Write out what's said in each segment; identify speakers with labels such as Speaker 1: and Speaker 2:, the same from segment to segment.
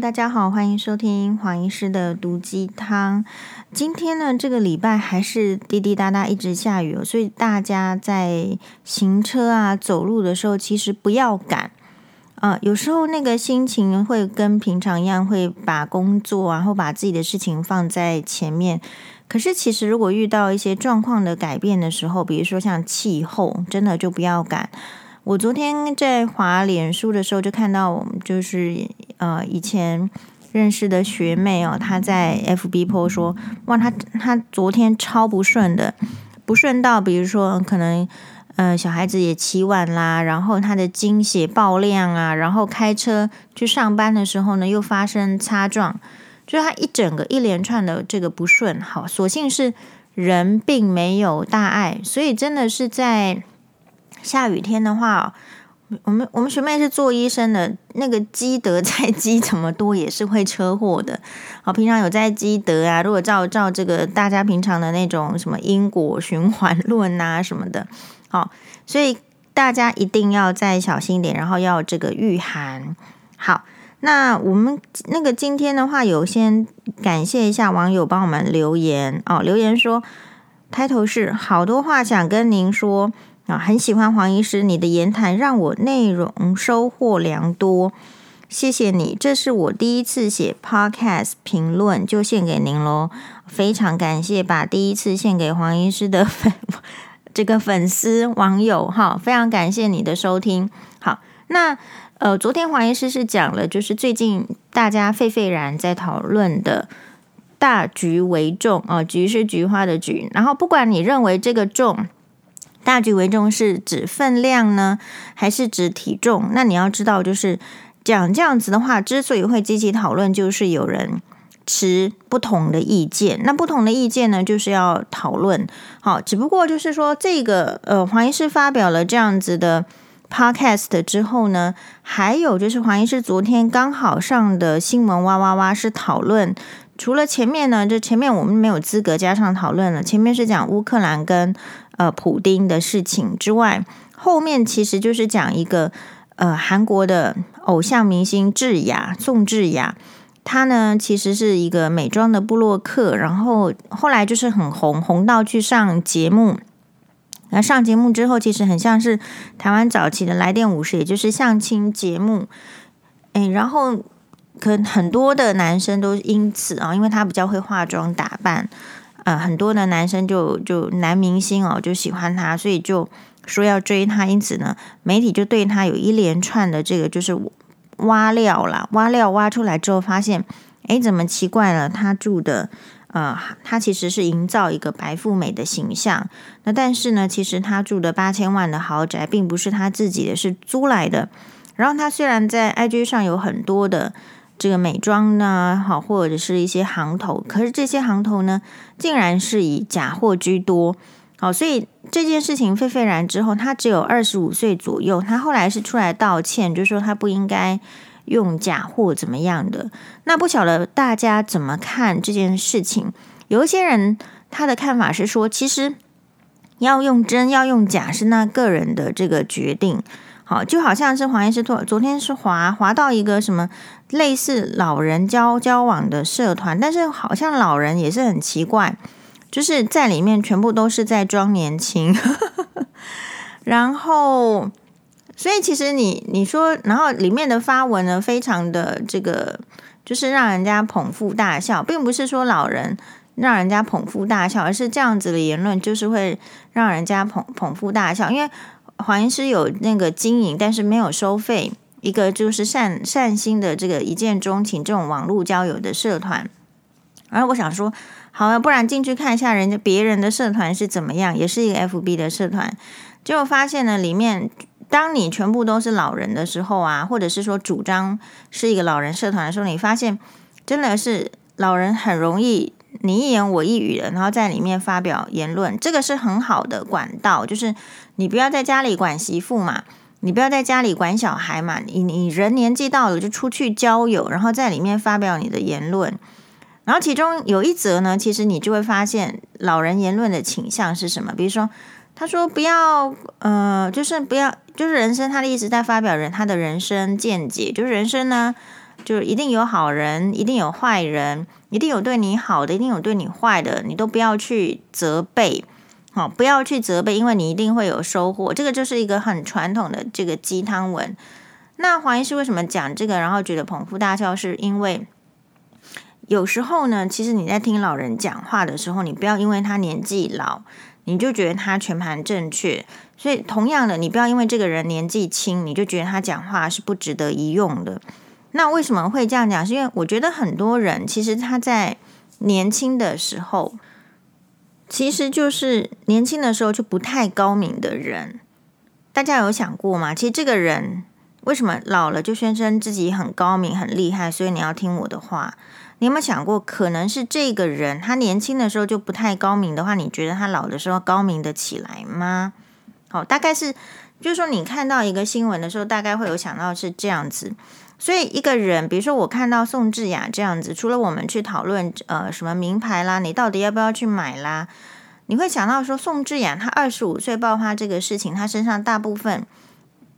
Speaker 1: 大家好，欢迎收听黄医师的毒鸡汤。今天呢，这个礼拜还是滴滴答答一直下雨哦，所以大家在行车啊、走路的时候，其实不要赶啊、有时候那个心情会跟平常一样，会把工作然后把自己的事情放在前面。可是其实如果遇到一些状况的改变的时候，比如说像气候，真的就不要赶。我昨天在华脸书的时候，就看到我们就是呃以前认识的学妹哦，她在 FB po 说，哇，她她昨天超不顺的，不顺到比如说可能呃小孩子也起晚啦，然后她的经血爆量啊，然后开车去上班的时候呢又发生擦撞，就是她一整个一连串的这个不顺，好，所幸是人并没有大碍，所以真的是在。下雨天的话，我们我们学妹是做医生的，那个积德再积怎么多也是会车祸的。好，平常有在积德啊，如果照照这个大家平常的那种什么因果循环论啊什么的，好，所以大家一定要再小心点，然后要这个御寒。好，那我们那个今天的话，有先感谢一下网友帮我们留言哦，留言说，开头是好多话想跟您说。啊，很喜欢黄医师，你的言谈让我内容收获良多，谢谢你。这是我第一次写 Podcast 评论，就献给您喽，非常感谢，把第一次献给黄医师的粉 这个粉丝网友哈，非常感谢你的收听。好，那呃，昨天黄医师是讲了，就是最近大家沸沸然在讨论的大局为重啊，菊是菊花的菊，然后不管你认为这个重。大局为重是指分量呢，还是指体重？那你要知道，就是讲这样子的话，之所以会积极讨论，就是有人持不同的意见。那不同的意见呢，就是要讨论。好，只不过就是说，这个呃，黄医师发表了这样子的 podcast 之后呢，还有就是黄医师昨天刚好上的新闻哇哇哇是讨论。除了前面呢，就前面我们没有资格加上讨论了。前面是讲乌克兰跟呃普丁的事情之外，后面其实就是讲一个呃韩国的偶像明星智雅宋智雅，她呢其实是一个美妆的部落客，然后后来就是很红，红到去上节目。那上节目之后，其实很像是台湾早期的来电五十，也就是相亲节目。哎，然后。可很多的男生都因此啊，因为他比较会化妆打扮，呃，很多的男生就就男明星哦就喜欢他，所以就说要追他。因此呢，媒体就对他有一连串的这个就是挖料啦，挖料挖出来之后发现，诶，怎么奇怪了？他住的呃，他其实是营造一个白富美的形象。那但是呢，其实他住的八千万的豪宅并不是他自己的，是租来的。然后他虽然在 IG 上有很多的。这个美妆呢，好，或者是一些行头，可是这些行头呢，竟然是以假货居多，好，所以这件事情沸沸然之后，他只有二十五岁左右，他后来是出来道歉，就说他不应该用假货怎么样的。那不晓得大家怎么看这件事情？有一些人他的看法是说，其实要用真要用假是那个人的这个决定。好，就好像是黄医师昨昨天是滑滑到一个什么类似老人交交往的社团，但是好像老人也是很奇怪，就是在里面全部都是在装年轻，然后所以其实你你说，然后里面的发文呢，非常的这个就是让人家捧腹大笑，并不是说老人让人家捧腹大笑，而是这样子的言论就是会让人家捧捧腹大笑，因为。黄医师有那个经营，但是没有收费。一个就是善善心的这个一见钟情这种网络交友的社团。然后我想说，好啊，不然进去看一下人家别人的社团是怎么样，也是一个 FB 的社团。结果发现呢，里面当你全部都是老人的时候啊，或者是说主张是一个老人社团的时候，你发现真的是老人很容易。你一言我一语的，然后在里面发表言论，这个是很好的管道。就是你不要在家里管媳妇嘛，你不要在家里管小孩嘛，你你人年纪到了就出去交友，然后在里面发表你的言论。然后其中有一则呢，其实你就会发现老人言论的倾向是什么？比如说，他说不要，呃，就是不要，就是人生他的意思在发表人他的人生见解，就是人生呢。就是一定有好人，一定有坏人，一定有对你好的，一定有对你坏的，你都不要去责备，好，不要去责备，因为你一定会有收获。这个就是一个很传统的这个鸡汤文。那黄医师为什么讲这个，然后觉得捧腹大笑，是因为有时候呢，其实你在听老人讲话的时候，你不要因为他年纪老，你就觉得他全盘正确。所以，同样的，你不要因为这个人年纪轻，你就觉得他讲话是不值得一用的。那为什么会这样讲？是因为我觉得很多人其实他在年轻的时候，其实就是年轻的时候就不太高明的人。大家有想过吗？其实这个人为什么老了就宣称自己很高明、很厉害？所以你要听我的话。你有没有想过，可能是这个人他年轻的时候就不太高明的话，你觉得他老的时候高明得起来吗？好，大概是，就是说，你看到一个新闻的时候，大概会有想到是这样子。所以，一个人，比如说，我看到宋智雅这样子，除了我们去讨论呃什么名牌啦，你到底要不要去买啦，你会想到说，宋智雅她二十五岁爆发这个事情，她身上大部分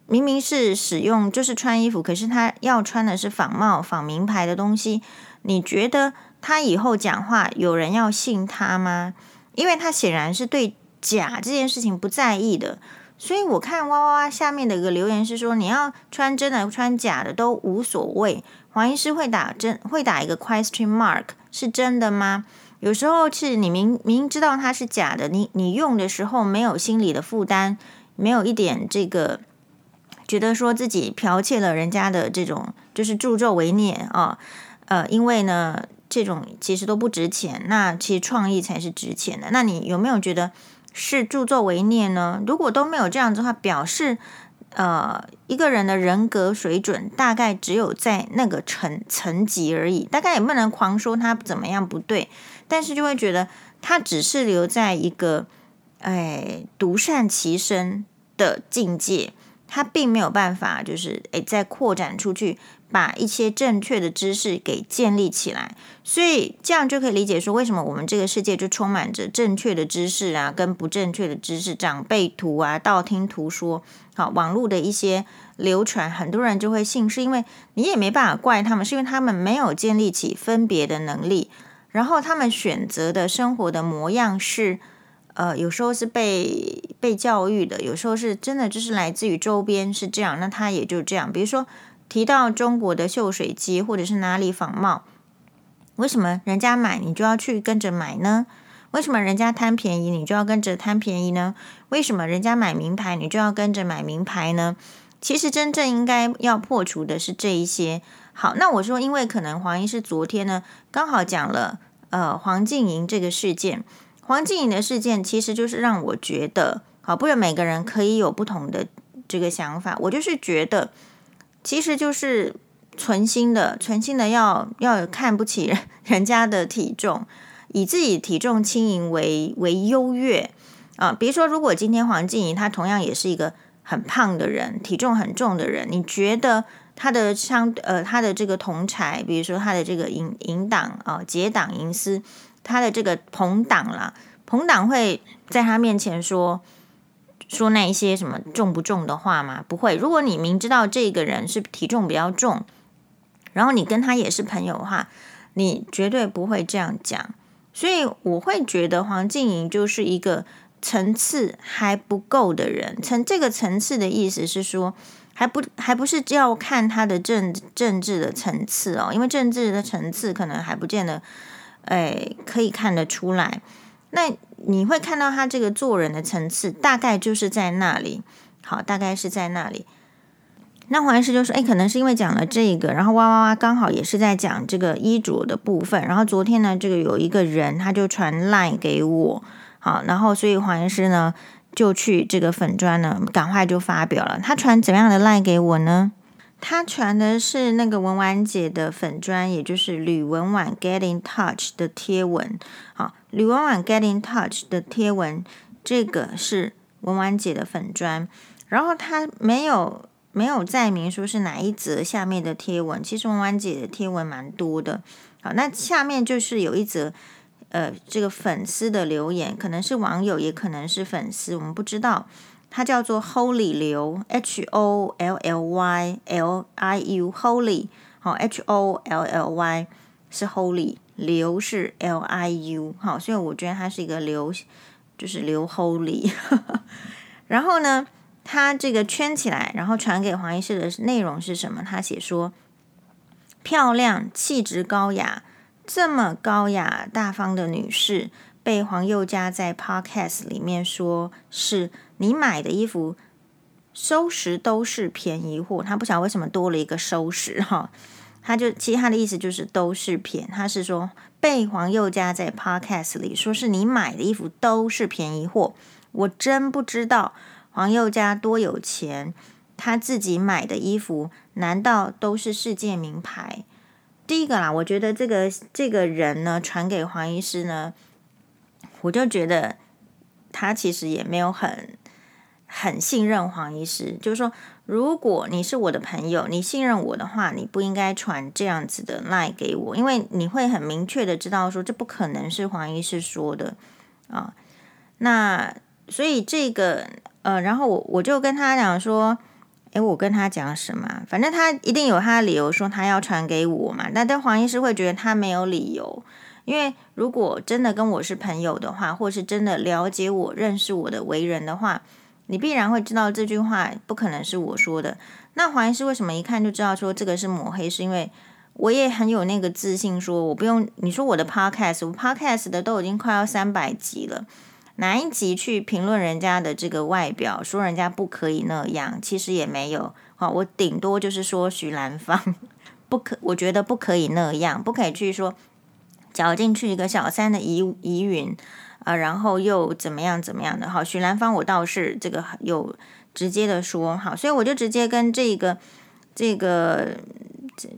Speaker 1: 明明是使用就是穿衣服，可是她要穿的是仿冒仿名牌的东西。你觉得她以后讲话有人要信她吗？因为她显然是对。假这件事情不在意的，所以我看哇哇哇下面的一个留言是说，你要穿真的穿假的都无所谓。黄医师会打真会打一个 question mark，是真的吗？有时候是你明明知道它是假的，你你用的时候没有心理的负担，没有一点这个觉得说自己剽窃了人家的这种就是助纣为虐啊，呃，因为呢这种其实都不值钱，那其实创意才是值钱的。那你有没有觉得？是助纣为虐呢？如果都没有这样子的话，表示呃一个人的人格水准大概只有在那个层层级而已，大概也不能狂说他怎么样不对，但是就会觉得他只是留在一个哎独善其身的境界，他并没有办法就是哎再扩展出去。把一些正确的知识给建立起来，所以这样就可以理解说，为什么我们这个世界就充满着正确的知识啊，跟不正确的知识，长辈图啊，道听途说，好，网络的一些流传，很多人就会信，是因为你也没办法怪他们，是因为他们没有建立起分别的能力，然后他们选择的生活的模样是，呃，有时候是被被教育的，有时候是真的就是来自于周边是这样，那他也就这样，比如说。提到中国的秀水机，或者是哪里仿冒，为什么人家买你就要去跟着买呢？为什么人家贪便宜你就要跟着贪便宜呢？为什么人家买名牌你就要跟着买名牌呢？其实真正应该要破除的是这一些。好，那我说，因为可能黄医师昨天呢刚好讲了呃黄静莹这个事件，黄静莹的事件其实就是让我觉得，好，不然每个人可以有不同的这个想法，我就是觉得。其实就是存心的，存心的要要看不起人 人家的体重，以自己体重轻盈为为优越啊。比如说，如果今天黄静怡她同样也是一个很胖的人，体重很重的人，你觉得她的相呃她的这个同侪，比如说她的这个银银党啊结党营私，她的这个朋党啦，朋党会在她面前说。说那一些什么重不重的话吗？不会。如果你明知道这个人是体重比较重，然后你跟他也是朋友的话，你绝对不会这样讲。所以我会觉得黄静莹就是一个层次还不够的人。层这个层次的意思是说，还不还不是要看他的政政治的层次哦，因为政治的层次可能还不见得，哎，可以看得出来。那你会看到他这个做人的层次，大概就是在那里。好，大概是在那里。那黄医师就说：“哎，可能是因为讲了这个，然后哇哇哇，刚好也是在讲这个衣着的部分。然后昨天呢，这个有一个人他就传 line 给我，好，然后所以黄医师呢就去这个粉专呢，赶快就发表了。他传怎么样的 line 给我呢？他传的是那个文婉姐的粉专，也就是吕文婉 Get in Touch 的贴文。好。”吕文婉 Get in Touch 的贴文，这个是文婉姐的粉专，然后她没有没有载明说是哪一则下面的贴文。其实文婉姐的贴文蛮多的，好，那下面就是有一则呃这个粉丝的留言，可能是网友，也可能是粉丝，我们不知道。他叫做 Holy 刘 H O L L Y L I U Holy 好，H O L L Y 是 Holy，刘是 L I U，好，所以我觉得他是一个刘，就是刘 Holy。然后呢，他这个圈起来，然后传给黄医师的内容是什么？他写说，漂亮、气质高雅，这么高雅大方的女士，被黄宥嘉在 Podcast 里面说是你买的衣服。收拾都是便宜货，他不晓得为什么多了一个收拾哈，他就其实他的意思就是都是骗，他是说被黄宥嘉在 Podcast 里说是你买的衣服都是便宜货，我真不知道黄宥嘉多有钱，他自己买的衣服难道都是世界名牌？第一个啦，我觉得这个这个人呢传给黄医师呢，我就觉得他其实也没有很。很信任黄医师，就是说，如果你是我的朋友，你信任我的话，你不应该传这样子的 lie 给我，因为你会很明确的知道说，这不可能是黄医师说的啊。那所以这个呃，然后我我就跟他讲说，诶，我跟他讲什么？反正他一定有他的理由说他要传给我嘛。但但黄医师会觉得他没有理由，因为如果真的跟我是朋友的话，或是真的了解我、认识我的为人的话。你必然会知道这句话不可能是我说的。那黄医师为什么一看就知道说这个是抹黑？是因为我也很有那个自信，说我不用你说我的 podcast，我 podcast 的都已经快要三百集了，哪一集去评论人家的这个外表，说人家不可以那样，其实也没有。好，我顶多就是说许兰芳不可，我觉得不可以那样，不可以去说搅进去一个小三的疑疑云。啊，然后又怎么样怎么样的？好，许兰芳我倒是这个有直接的说，好，所以我就直接跟这个这个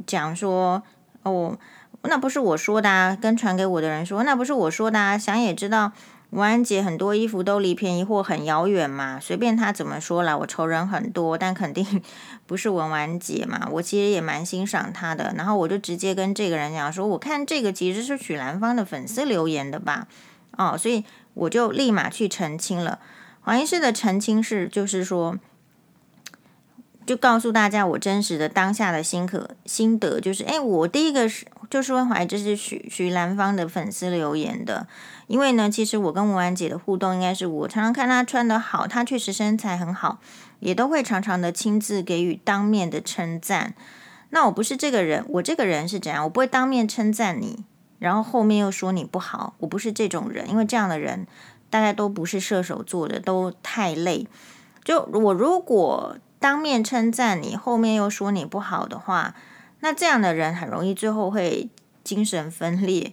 Speaker 1: 讲说，哦，那不是我说的啊，跟传给我的人说，那不是我说的啊，想也知道，文安姐很多衣服都离便宜货很遥远嘛，随便他怎么说啦，我仇人很多，但肯定 不是文玩姐嘛，我其实也蛮欣赏她的，然后我就直接跟这个人讲说，我看这个其实是许兰芳的粉丝留言的吧。哦，所以我就立马去澄清了。黄医师的澄清是，就是说，就告诉大家我真实的当下的心可心得，就是，哎，我第一个是就是问怀，这是徐徐兰芳的粉丝留言的，因为呢，其实我跟文安姐的互动应该是我常常看她穿得好，她确实身材很好，也都会常常的亲自给予当面的称赞。那我不是这个人，我这个人是怎样？我不会当面称赞你。然后后面又说你不好，我不是这种人，因为这样的人大概都不是射手座的，都太累。就我如果当面称赞你，后面又说你不好的话，那这样的人很容易最后会精神分裂。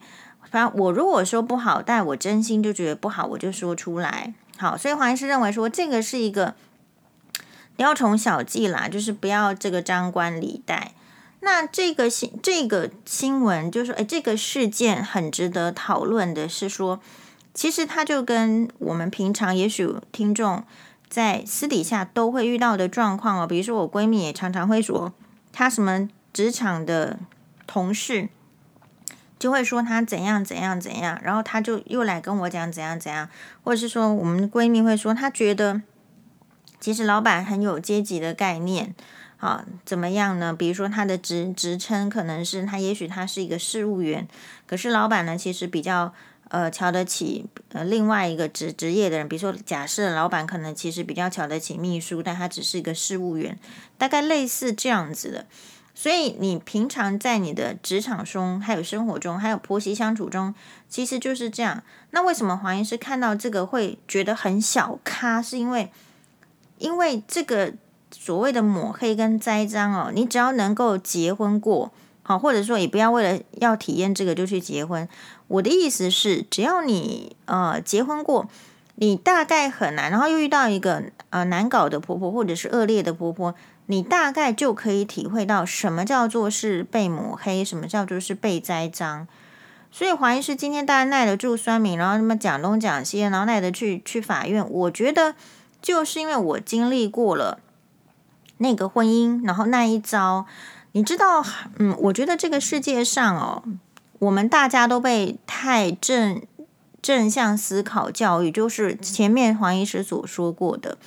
Speaker 1: 反正我如果说不好，但我真心就觉得不好，我就说出来。好，所以黄医师认为说这个是一个雕虫小技啦，就是不要这个张冠李戴。那这个新这个新闻就是说，哎，这个事件很值得讨论的是说，其实它就跟我们平常也许听众在私底下都会遇到的状况哦，比如说我闺蜜也常常会说，她什么职场的同事就会说她怎样怎样怎样，然后她就又来跟我讲怎样怎样，或者是说我们闺蜜会说她觉得其实老板很有阶级的概念。好，怎么样呢？比如说他的职职称可能是他，也许他是一个事务员，可是老板呢，其实比较呃瞧得起呃另外一个职职业的人。比如说，假设老板可能其实比较瞧得起秘书，但他只是一个事务员，大概类似这样子的。所以你平常在你的职场中，还有生活中，还有婆媳相处中，其实就是这样。那为什么黄医师看到这个会觉得很小咖？是因为因为这个。所谓的抹黑跟栽赃哦，你只要能够结婚过，好，或者说也不要为了要体验这个就去结婚。我的意思是，只要你呃结婚过，你大概很难，然后又遇到一个呃难搞的婆婆或者是恶劣的婆婆，你大概就可以体会到什么叫做是被抹黑，什么叫做是被栽赃。所以黄医师今天大家耐得住酸民，然后那么讲东讲西，然后耐得去去法院。我觉得就是因为我经历过了。那个婚姻，然后那一招，你知道，嗯，我觉得这个世界上哦，我们大家都被太正正向思考教育，就是前面黄医师所说过的，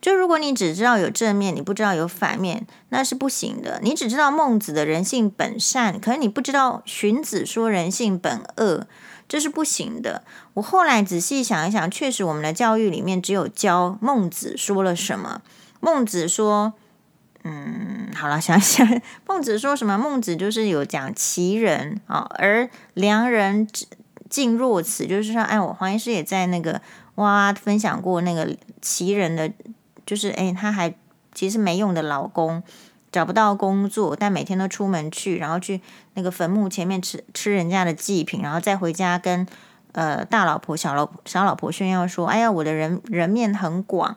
Speaker 1: 就如果你只知道有正面，你不知道有反面，那是不行的。你只知道孟子的人性本善，可是你不知道荀子说人性本恶，这是不行的。我后来仔细想一想，确实我们的教育里面只有教孟子说了什么。孟子说，嗯，好了，想想孟子说什么？孟子就是有讲其人啊，而良人敬若此，就是说，哎，我黄医师也在那个哇分享过那个其人的。就是哎，他还其实没用的老公，找不到工作，但每天都出门去，然后去那个坟墓前面吃吃人家的祭品，然后再回家跟呃大老婆、小老小老婆炫耀说：“哎呀，我的人人面很广。”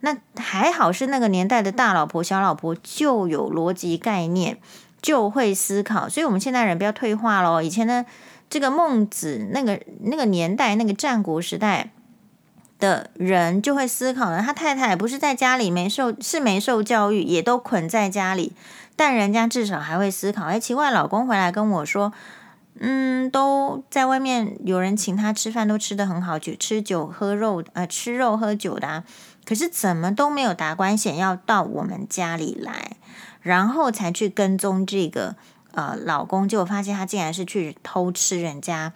Speaker 1: 那还好是那个年代的大老婆、小老婆就有逻辑概念，就会思考。所以我们现代人不要退化喽。以前的这个孟子那个那个年代，那个战国时代。的人就会思考了，他太太不是在家里没受，是没受教育，也都捆在家里，但人家至少还会思考。哎，奇怪，老公回来跟我说，嗯，都在外面有人请他吃饭，都吃得很好，酒吃酒喝肉，呃，吃肉喝酒的啊，可是怎么都没有达官显要到我们家里来，然后才去跟踪这个呃老公，结果发现他竟然是去偷吃人家。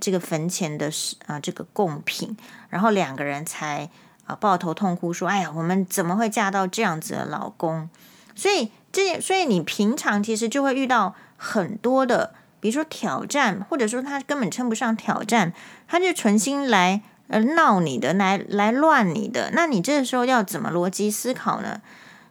Speaker 1: 这个坟前的啊，这个贡品，然后两个人才啊抱头痛哭说：“哎呀，我们怎么会嫁到这样子的老公？”所以这，所以你平常其实就会遇到很多的，比如说挑战，或者说他根本称不上挑战，他就存心来而闹你的，来来乱你的。那你这个时候要怎么逻辑思考呢？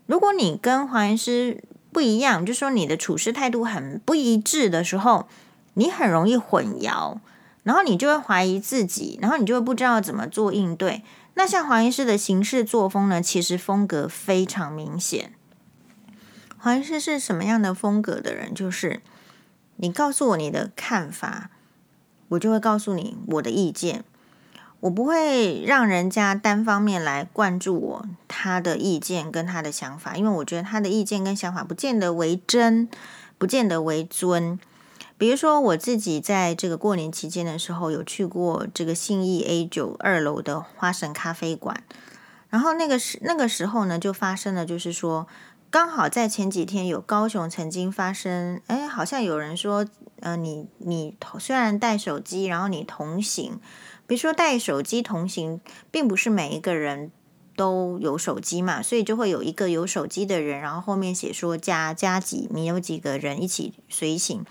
Speaker 1: 如果你跟黄医师不一样，就说你的处事态度很不一致的时候，你很容易混淆。然后你就会怀疑自己，然后你就会不知道怎么做应对。那像黄医师的行事作风呢，其实风格非常明显。黄医师是什么样的风格的人？就是你告诉我你的看法，我就会告诉你我的意见。我不会让人家单方面来灌注我他的意见跟他的想法，因为我觉得他的意见跟想法不见得为真，不见得为尊。比如说，我自己在这个过年期间的时候，有去过这个信义 A 九二楼的花神咖啡馆。然后那个时那个时候呢，就发生了，就是说，刚好在前几天有高雄曾经发生，哎，好像有人说，呃，你你虽然带手机，然后你同行，比如说带手机同行，并不是每一个人都有手机嘛，所以就会有一个有手机的人，然后后面写说加加几，你有几个人一起随行。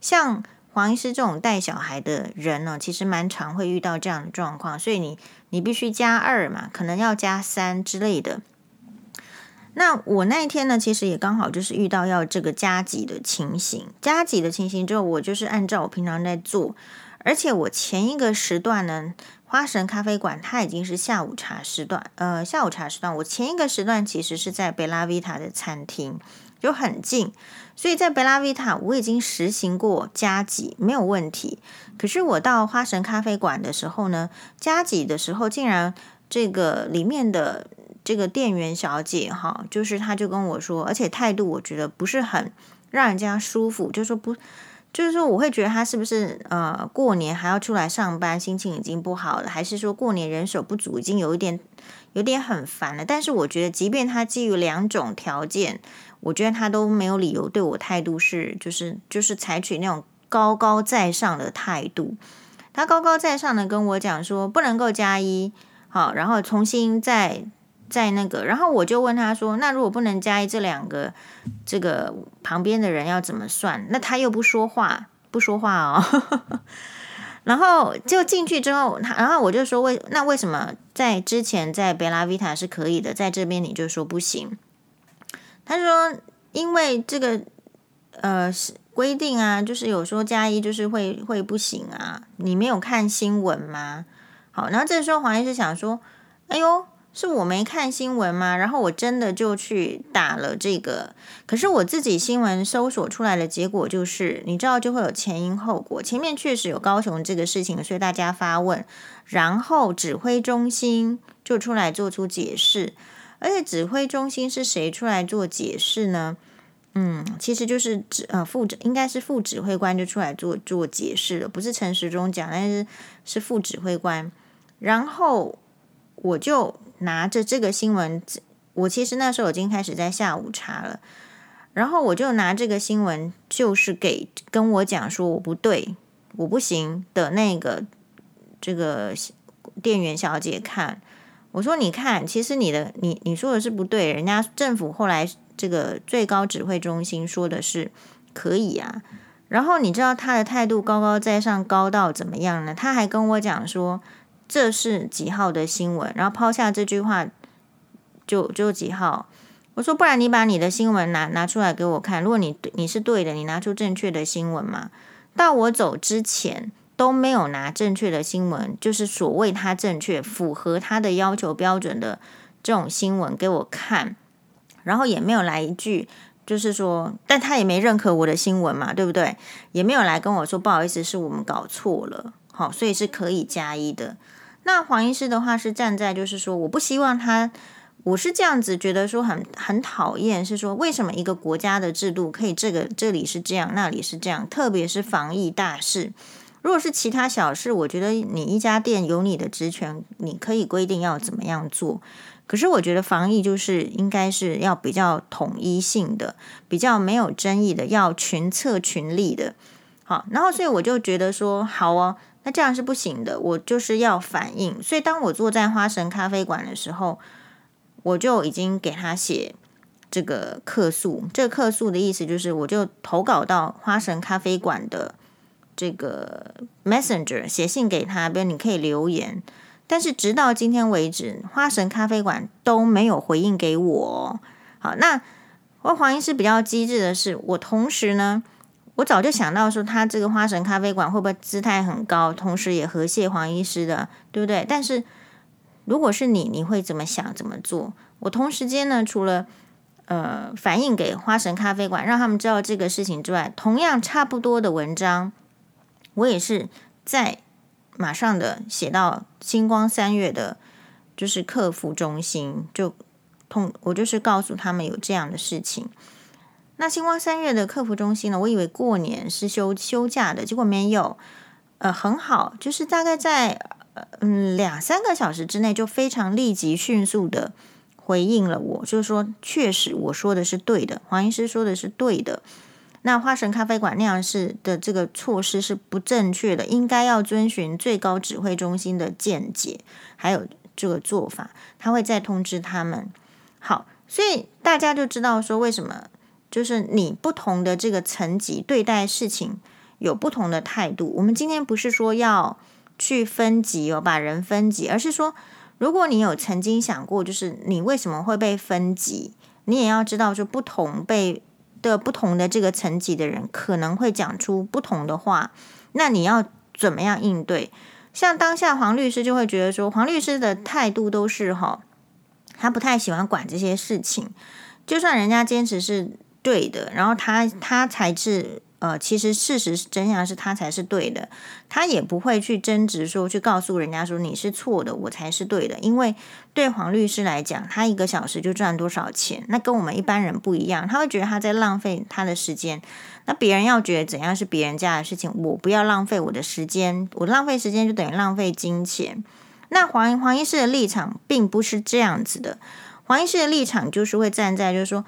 Speaker 1: 像黄医师这种带小孩的人呢，其实蛮常会遇到这样的状况，所以你你必须加二嘛，可能要加三之类的。那我那一天呢，其实也刚好就是遇到要这个加急的情形，加急的情形之后，我就是按照我平常在做，而且我前一个时段呢，花神咖啡馆它已经是下午茶时段，呃，下午茶时段，我前一个时段其实是在贝拉维塔的餐厅，就很近。所以在贝拉维塔，我已经实行过加给，没有问题。可是我到花神咖啡馆的时候呢，加给的时候，竟然这个里面的这个店员小姐哈，就是她就跟我说，而且态度我觉得不是很让人家舒服，就说不，就是说我会觉得他是不是呃过年还要出来上班，心情已经不好了，还是说过年人手不足，已经有一点有点很烦了。但是我觉得，即便他基于两种条件。我觉得他都没有理由对我态度是，就是就是采取那种高高在上的态度。他高高在上的跟我讲说不能够加一，好，然后重新再在那个，然后我就问他说，那如果不能加一，这两个这个旁边的人要怎么算？那他又不说话，不说话哦。然后就进去之后，他然后我就说为那为什么在之前在贝拉维塔是可以的，在这边你就说不行？他说：“因为这个呃规定啊，就是有说加一就是会会不行啊，你没有看新闻吗？好，然后这时候黄医师想说：哎呦，是我没看新闻吗？然后我真的就去打了这个，可是我自己新闻搜索出来的结果就是，你知道就会有前因后果，前面确实有高雄这个事情，所以大家发问，然后指挥中心就出来做出解释。”而且指挥中心是谁出来做解释呢？嗯，其实就是指呃副指应该是副指挥官就出来做做解释了，不是陈时中讲，但是是副指挥官。然后我就拿着这个新闻，我其实那时候已经开始在下午茶了，然后我就拿这个新闻，就是给跟我讲说我不对，我不行的那个这个店员小姐看。我说你看，其实你的你你说的是不对，人家政府后来这个最高指挥中心说的是可以啊。然后你知道他的态度高高在上，高到怎么样呢？他还跟我讲说这是几号的新闻，然后抛下这句话就就几号。我说不然你把你的新闻拿拿出来给我看，如果你你是对的，你拿出正确的新闻嘛。到我走之前都没有拿正确的新闻，就是所谓他正确、符合他的要求标准的这种新闻给我看，然后也没有来一句。就是说，但他也没认可我的新闻嘛，对不对？也没有来跟我说不好意思，是我们搞错了，好，所以是可以加一的。那黄医师的话是站在，就是说，我不希望他，我是这样子觉得说很很讨厌，是说为什么一个国家的制度可以这个这里是这样，那里是这样，特别是防疫大事，如果是其他小事，我觉得你一家店有你的职权，你可以规定要怎么样做。可是我觉得防疫就是应该是要比较统一性的，比较没有争议的，要群策群力的。好，然后所以我就觉得说，好哦，那这样是不行的，我就是要反应。所以当我坐在花神咖啡馆的时候，我就已经给他写这个客诉。这个客诉的意思就是，我就投稿到花神咖啡馆的这个 Messenger，写信给他，比如你可以留言。但是直到今天为止，花神咖啡馆都没有回应给我。好，那我黄医师比较机智的是，我同时呢，我早就想到说，他这个花神咖啡馆会不会姿态很高，同时也和谢黄医师的，对不对？但是如果是你，你会怎么想？怎么做？我同时间呢，除了呃反映给花神咖啡馆，让他们知道这个事情之外，同样差不多的文章，我也是在。马上的写到星光三月的，就是客服中心，就通我就是告诉他们有这样的事情。那星光三月的客服中心呢，我以为过年是休休假的，结果没有。呃，很好，就是大概在嗯两三个小时之内，就非常立即迅速的回应了我，就是说确实我说的是对的，黄医师说的是对的。那花神咖啡馆那样式的这个措施是不正确的，应该要遵循最高指挥中心的见解，还有这个做法，他会再通知他们。好，所以大家就知道说为什么，就是你不同的这个层级对待事情有不同的态度。我们今天不是说要去分级哦，把人分级，而是说，如果你有曾经想过，就是你为什么会被分级，你也要知道说不同被。的不同的这个层级的人可能会讲出不同的话，那你要怎么样应对？像当下黄律师就会觉得说，黄律师的态度都是哈，他不太喜欢管这些事情，就算人家坚持是对的，然后他他才是。呃，其实事实真相是他才是对的，他也不会去争执说，去告诉人家说你是错的，我才是对的。因为对黄律师来讲，他一个小时就赚多少钱，那跟我们一般人不一样，他会觉得他在浪费他的时间。那别人要觉得怎样是别人家的事情，我不要浪费我的时间，我浪费时间就等于浪费金钱。那黄黄医师的立场并不是这样子的，黄医师的立场就是会站在，就是说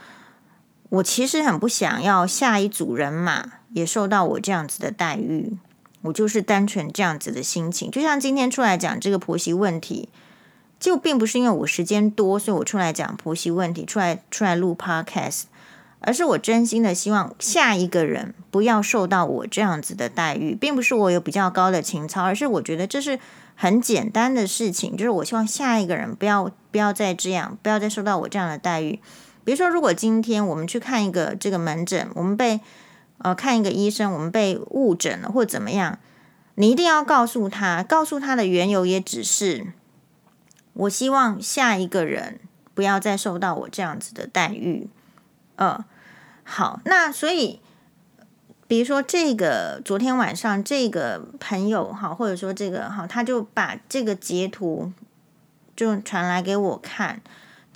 Speaker 1: 我其实很不想要下一组人马。也受到我这样子的待遇，我就是单纯这样子的心情。就像今天出来讲这个婆媳问题，就并不是因为我时间多，所以我出来讲婆媳问题，出来出来录 podcast，而是我真心的希望下一个人不要受到我这样子的待遇，并不是我有比较高的情操，而是我觉得这是很简单的事情，就是我希望下一个人不要不要再这样，不要再受到我这样的待遇。比如说，如果今天我们去看一个这个门诊，我们被呃，看一个医生，我们被误诊了或怎么样，你一定要告诉他，告诉他的缘由也只是，我希望下一个人不要再受到我这样子的待遇。呃，好，那所以，比如说这个昨天晚上这个朋友哈，或者说这个哈，他就把这个截图就传来给我看。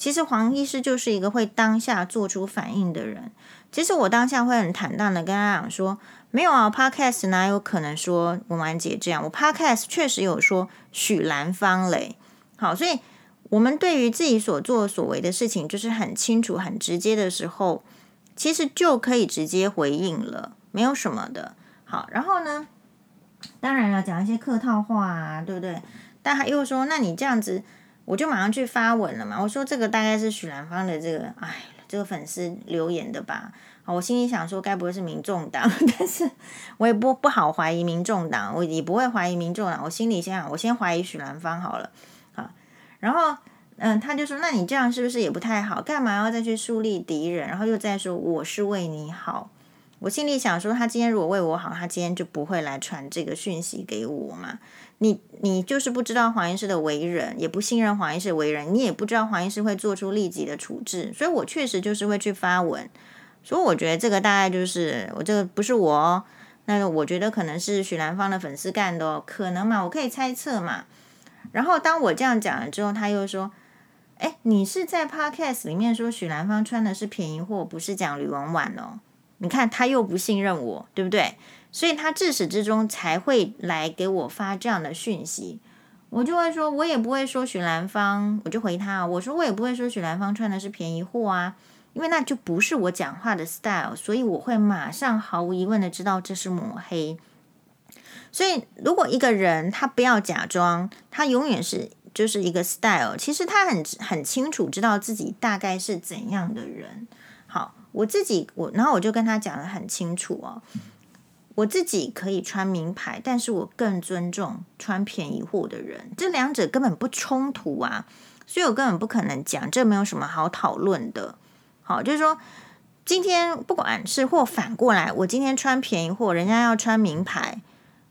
Speaker 1: 其实黄医师就是一个会当下做出反应的人。其实我当下会很坦荡的跟他讲说，没有啊，Podcast 哪有可能说文婉姐这样？我 Podcast 确实有说许兰芳嘞，好，所以我们对于自己所做所为的事情，就是很清楚、很直接的时候，其实就可以直接回应了，没有什么的。好，然后呢，当然要讲一些客套话啊，对不对？但他又说，那你这样子，我就马上去发文了嘛。我说这个大概是许兰芳的这个，哎，这个粉丝留言的吧。好，我心里想说，该不会是民众党？但是我也不不好怀疑民众党，我也不会怀疑民众党。我心里想，我先怀疑许兰芳好了。啊然后，嗯，他就说：“那你这样是不是也不太好？干嘛要再去树立敌人？然后又再说我是为你好。”我心里想说，他今天如果为我好，他今天就不会来传这个讯息给我嘛。你你就是不知道黄医师的为人，也不信任黄医师的为人，你也不知道黄医师会做出立即的处置。所以我确实就是会去发文。所以我觉得这个大概就是我这个不是我哦，那个我觉得可能是许兰芳的粉丝干的哦，可能嘛，我可以猜测嘛。然后当我这样讲了之后，他又说：“哎，你是在 Podcast 里面说许兰芳穿的是便宜货，不是讲吕文婉哦？你看他又不信任我，对不对？所以他自始至终才会来给我发这样的讯息。我就会说，我也不会说许兰芳，我就回他，我说我也不会说许兰芳穿的是便宜货啊，因为那就不是我讲话的 style，所以我会马上毫无疑问的知道这是抹黑。”所以，如果一个人他不要假装，他永远是就是一个 style。其实他很很清楚知道自己大概是怎样的人。我自己我，然后我就跟他讲得很清楚哦。我自己可以穿名牌，但是我更尊重穿便宜货的人。这两者根本不冲突啊，所以我根本不可能讲，这没有什么好讨论的。好，就是说，今天不管是或反过来，我今天穿便宜货，人家要穿名牌。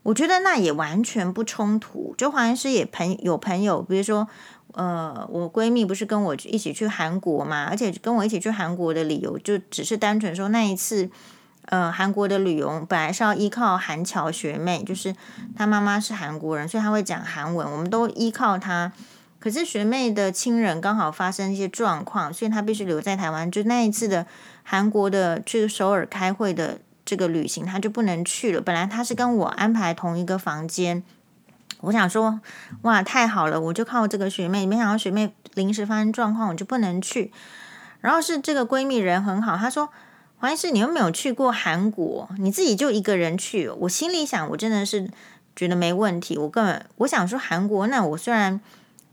Speaker 1: 我觉得那也完全不冲突。就黄医师也朋有朋友，比如说，呃，我闺蜜不是跟我一起去韩国嘛？而且跟我一起去韩国的理由，就只是单纯说那一次，呃，韩国的旅游本来是要依靠韩侨学妹，就是她妈妈是韩国人，所以她会讲韩文，我们都依靠她。可是学妹的亲人刚好发生一些状况，所以她必须留在台湾。就那一次的韩国的去首尔开会的。这个旅行她就不能去了。本来她是跟我安排同一个房间，我想说，哇，太好了，我就靠这个学妹。没想到学妹临时发生状况，我就不能去。然后是这个闺蜜人很好，她说：“黄医师，你又没有去过韩国，你自己就一个人去。”我心里想，我真的是觉得没问题。我根本我想说韩国，那我虽然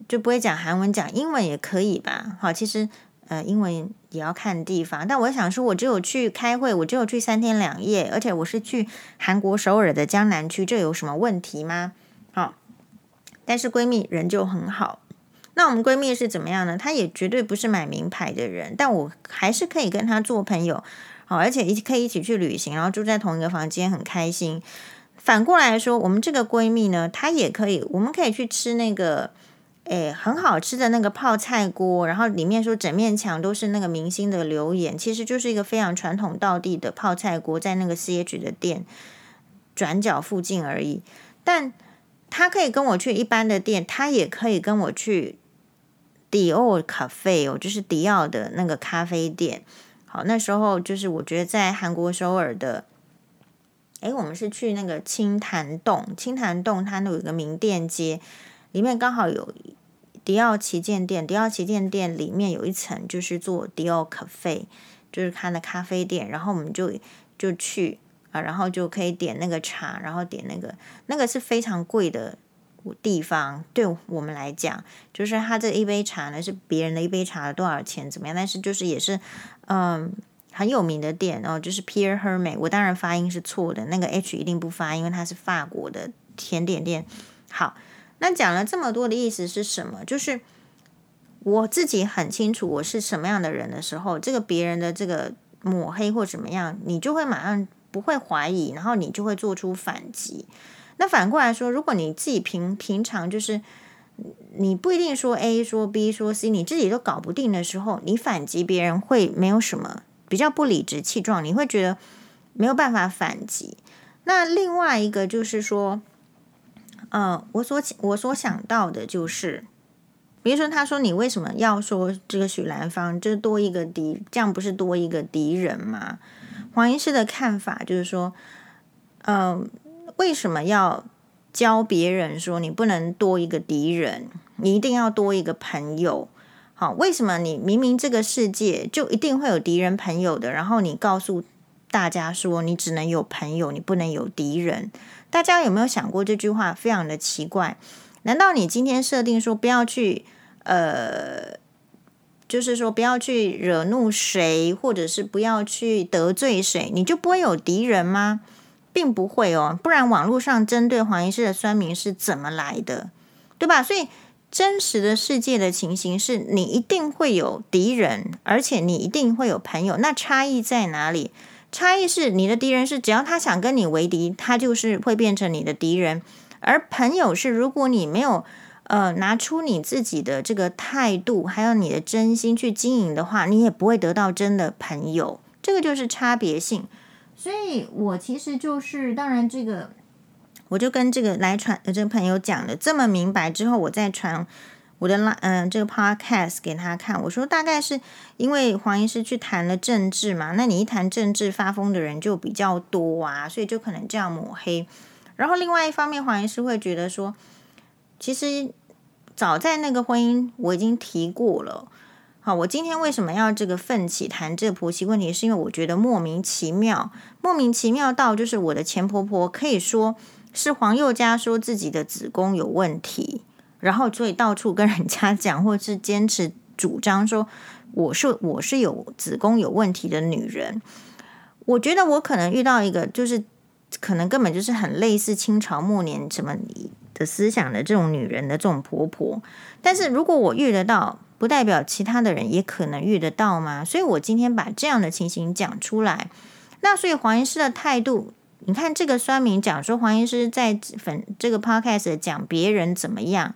Speaker 1: 就不会讲韩文，讲英文也可以吧？好，其实。呃，英文也要看地方，但我想说，我只有去开会，我只有去三天两夜，而且我是去韩国首尔的江南区，这有什么问题吗？但是闺蜜人就很好，那我们闺蜜是怎么样呢？她也绝对不是买名牌的人，但我还是可以跟她做朋友，好，而且一可以一起去旅行，然后住在同一个房间，很开心。反过来说，我们这个闺蜜呢，她也可以，我们可以去吃那个。诶，很好吃的那个泡菜锅，然后里面说整面墙都是那个明星的留言，其实就是一个非常传统道地的泡菜锅，在那个 CH 的店转角附近而已。但他可以跟我去一般的店，他也可以跟我去迪奥咖啡哦，就是迪奥的那个咖啡店。好，那时候就是我觉得在韩国首尔的，诶，我们是去那个青潭洞，青潭洞它那有一个名店街，里面刚好有。迪奥旗舰店，迪奥旗舰店里面有一层就是做迪奥咖啡，就是他的咖啡店。然后我们就就去啊，然后就可以点那个茶，然后点那个那个是非常贵的地方，对我们来讲，就是他这一杯茶呢是别人的一杯茶多少钱怎么样？但是就是也是嗯很有名的店哦，就是 Pierre Hermé。我当然发音是错的，那个 H 一定不发，因为它是法国的甜点店。好。那讲了这么多的意思是什么？就是我自己很清楚我是什么样的人的时候，这个别人的这个抹黑或怎么样，你就会马上不会怀疑，然后你就会做出反击。那反过来说，如果你自己平平常就是你不一定说 A 说 B 说 C，你自己都搞不定的时候，你反击别人会没有什么比较不理直气壮，你会觉得没有办法反击。那另外一个就是说。嗯，我所我所想到的就是，比如说，他说你为什么要说这个许兰芳，就是多一个敌，这样不是多一个敌人吗？黄医师的看法就是说，嗯，为什么要教别人说，你不能多一个敌人，你一定要多一个朋友。好，为什么你明明这个世界就一定会有敌人朋友的，然后你告诉大家说你只能有朋友，你不能有敌人？大家有没有想过这句话非常的奇怪？难道你今天设定说不要去呃？就是说，不要去惹怒谁，或者是不要去得罪谁，你就不会有敌人吗？并不会哦，不然网络上针对黄医师的酸民是怎么来的，对吧？所以真实的世界的情形是你一定会有敌人，而且你一定会有朋友。那差异在哪里？差异是你的敌人是只要他想跟你为敌，他就是会变成你的敌人；而朋友是如果你没有。呃，拿出你自己的这个态度，还有你的真心去经营的话，你也不会得到真的朋友。这个就是差别性。所以我其实就是，当然这个，我就跟这个来传的这个朋友讲了这么明白之后，我再传我的嗯、这个 podcast 给他看。我说大概是因为黄医师去谈了政治嘛，那你一谈政治发疯的人就比较多啊，所以就可能这样抹黑。然后另外一方面，黄医师会觉得说。其实早在那个婚姻，我已经提过了。好，我今天为什么要这个奋起谈这婆媳问题？是因为我觉得莫名其妙，莫名其妙到就是我的前婆婆可以说是黄宥嘉说自己的子宫有问题，然后所以到处跟人家讲，或是坚持主张说我是我是有子宫有问题的女人。我觉得我可能遇到一个，就是可能根本就是很类似清朝末年什么。的思想的这种女人的这种婆婆，但是如果我遇得到，不代表其他的人也可能遇得到吗？所以我今天把这样的情形讲出来。那所以黄医师的态度，你看这个酸民讲说黄医师在粉这个 podcast 讲别人怎么样，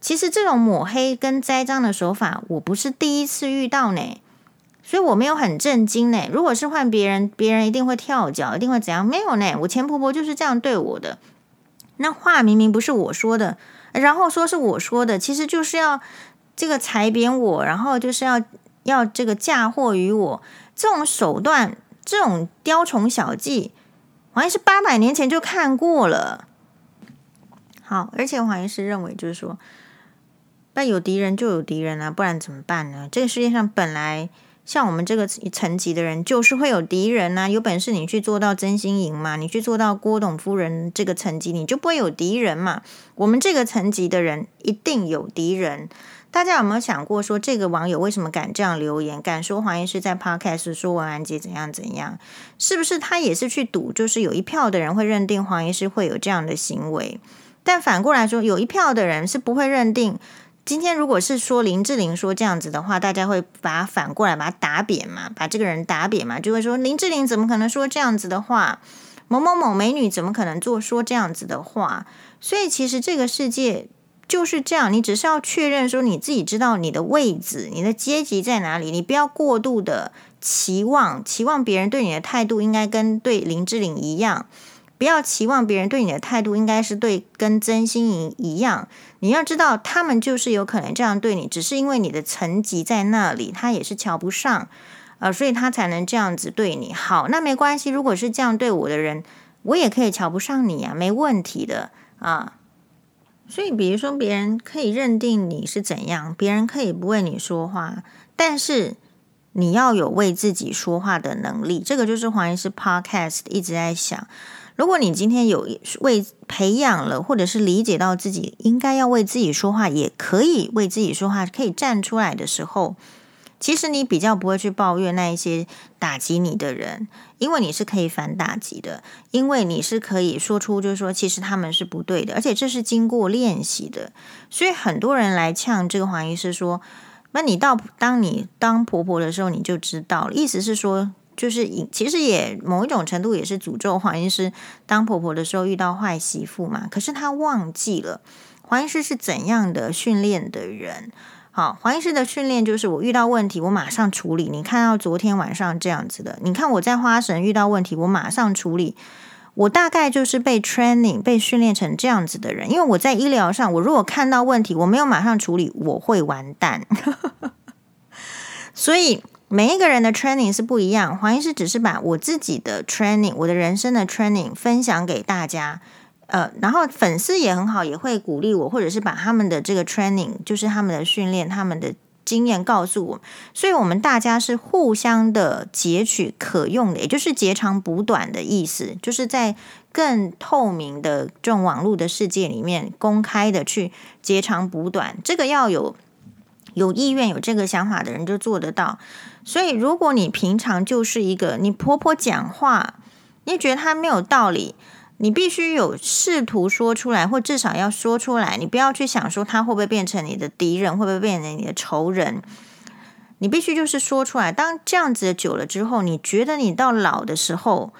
Speaker 1: 其实这种抹黑跟栽赃的手法，我不是第一次遇到呢，所以我没有很震惊呢。如果是换别人，别人一定会跳脚，一定会怎样？没有呢，我前婆婆就是这样对我的。那话明明不是我说的，然后说是我说的，其实就是要这个踩扁我，然后就是要要这个嫁祸于我，这种手段，这种雕虫小技，黄医师八百年前就看过了。好，而且黄医师认为就是说，那有敌人就有敌人啊，不然怎么办呢？这个世界上本来。像我们这个层级的人，就是会有敌人呐、有本事你去做到曾心颖嘛，你去做到郭董夫人这个层级，你就不会有敌人嘛。我们这个层级的人一定有敌人。大家有没有想过，说这个网友为什么敢这样留言，敢说黄医师在 Podcast 说文安杰怎样怎样？是不是他也是去赌，就是有一票的人会认定黄医师会有这样的行为？但反过来说，有一票的人是不会认定。今天如果是说林志玲说这样子的话，大家会把它反过来把它打扁嘛，把这个人打扁嘛，就会说林志玲怎么可能说这样子的话？某某某美女怎么可能做说这样子的话？所以其实这个世界就是这样，你只是要确认说你自己知道你的位置、你的阶级在哪里，你不要过度的期望，期望别人对你的态度应该跟对林志玲一样。不要期望别人对你的态度应该是对跟曾心怡一样，你要知道他们就是有可能这样对你，只是因为你的层级在那里，他也是瞧不上，呃，所以他才能这样子对你。好，那没关系，如果是这样对我的人，我也可以瞧不上你啊，没问题的啊。所以，比如说别人可以认定你是怎样，别人可以不为你说话，但是你要有为自己说话的能力。这个就是黄医师 Podcast 一直在想。如果你今天有为培养了，或者是理解到自己应该要为自己说话，也可以为自己说话，可以站出来的时候，其实你比较不会去抱怨那一些打击你的人，因为你是可以反打击的，因为你是可以说出，就是说其实他们是不对的，而且这是经过练习的。所以很多人来呛这个黄医师说，那你到当你当婆婆的时候，你就知道了，意思是说。就是其实也某一种程度也是诅咒黄医师当婆婆的时候遇到坏媳妇嘛。可是他忘记了黄医师是怎样的训练的人。好，黄医师的训练就是我遇到问题我马上处理。你看到昨天晚上这样子的，你看我在花神遇到问题我马上处理。我大概就是被 training 被训练成这样子的人。因为我在医疗上，我如果看到问题我没有马上处理，我会完蛋。所以。每一个人的 training 是不一样，黄医师只是把我自己的 training，我的人生的 training 分享给大家，呃，然后粉丝也很好，也会鼓励我，或者是把他们的这个 training，就是他们的训练，他们的经验告诉我，所以我们大家是互相的截取可用的，也就是截长补短的意思，就是在更透明的这种网络的世界里面，公开的去截长补短，这个要有有意愿、有这个想法的人就做得到。所以，如果你平常就是一个你婆婆讲话，你觉得她没有道理。你必须有试图说出来，或至少要说出来。你不要去想说她会不会变成你的敌人，会不会变成你的仇人。你必须就是说出来。当这样子久了之后，你觉得你到老的时候，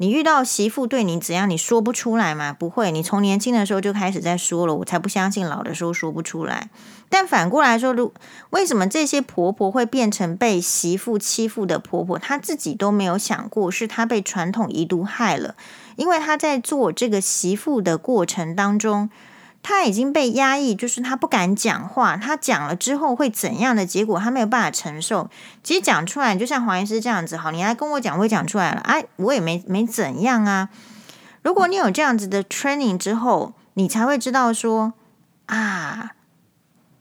Speaker 1: 你遇到媳妇对你怎样，你说不出来吗？不会，你从年轻的时候就开始在说了。我才不相信老的时候说不出来。但反过来说，如为什么这些婆婆会变成被媳妇欺负的婆婆？她自己都没有想过，是她被传统遗毒害了。因为她在做这个媳妇的过程当中，他已经被压抑，就是他不敢讲话。他讲了之后会怎样的结果，他没有办法承受。其实讲出来，就像黄医师这样子，好，你来跟我讲，我也讲出来了。哎，我也没没怎样啊。如果你有这样子的 training 之后，你才会知道说啊，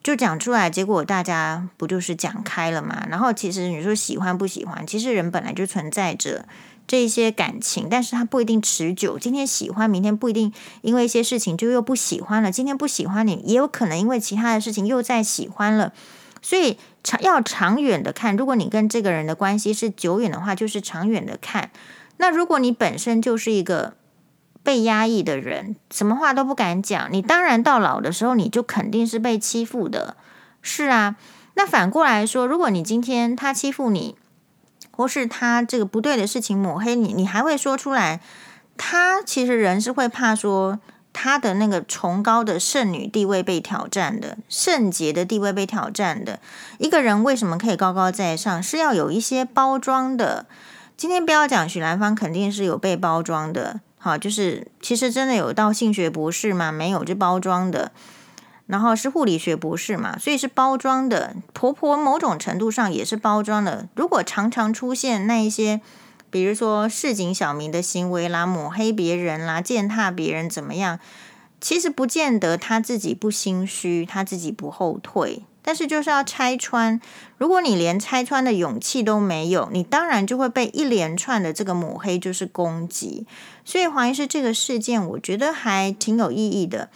Speaker 1: 就讲出来，结果大家不就是讲开了嘛？然后其实你说喜欢不喜欢，其实人本来就存在着。这些感情，但是它不一定持久。今天喜欢，明天不一定，因为一些事情就又不喜欢了。今天不喜欢你，也有可能因为其他的事情又再喜欢了。所以长要长远的看，如果你跟这个人的关系是久远的话，就是长远的看。那如果你本身就是一个被压抑的人，什么话都不敢讲，你当然到老的时候，你就肯定是被欺负的。是啊，那反过来说，如果你今天他欺负你，或是他这个不对的事情抹黑你，你还会说出来？他其实人是会怕说他的那个崇高的圣女地位被挑战的，圣洁的地位被挑战的。一个人为什么可以高高在上？是要有一些包装的。今天不要讲许兰芳，肯定是有被包装的。好，就是其实真的有到性学博士吗？没有，就包装的。然后是护理学博士嘛，所以是包装的。婆婆某种程度上也是包装的。如果常常出现那一些，比如说市井小民的行为啦，抹黑别人啦，践踏别人怎么样，其实不见得他自己不心虚，他自己不后退。但是就是要拆穿。如果你连拆穿的勇气都没有，你当然就会被一连串的这个抹黑就是攻击。所以黄医师这个事件，我觉得还挺有意义的。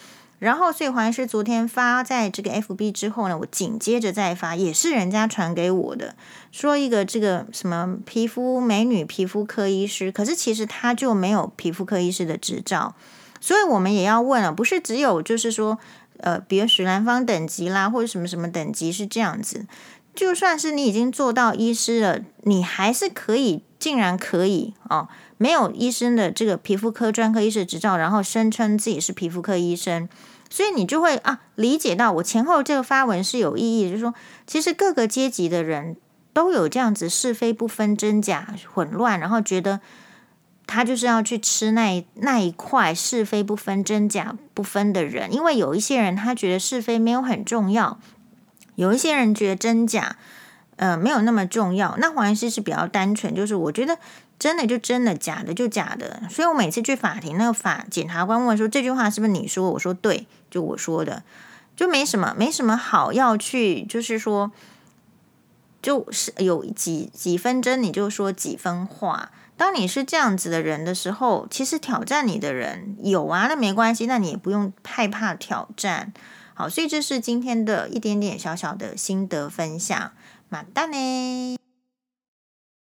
Speaker 1: 然后，所以黄医师昨天发在这个 FB 之后呢，我紧接着再发，也是人家传给我的，说一个这个什么皮肤美女皮肤科医师，可是其实他就没有皮肤科医师的执照，所以我们也要问了，不是只有就是说，呃，比如许兰芳等级啦，或者什么什么等级是这样子，就算是你已经做到医师了，你还是可以，竟然可以哦，没有医生的这个皮肤科专科医师执照，然后声称自己是皮肤科医生。所以你就会啊理解到我前后这个发文是有意义，就是说，其实各个阶级的人都有这样子是非不分、真假混乱，然后觉得他就是要去吃那那一块是非不分、真假不分的人，因为有一些人他觉得是非没有很重要，有一些人觉得真假呃没有那么重要。那黄医师是比较单纯，就是我觉得。真的就真的，假的就假的。所以我每次去法庭，那个法检察官问说，这句话是不是你说？我说对，就我说的，就没什么，没什么好要去，就是说，就是有几几分真，你就说几分话。当你是这样子的人的时候，其实挑战你的人有啊，那没关系，那你也不用害怕挑战。好，所以这是今天的一点点小小的心得分享。马蛋呢？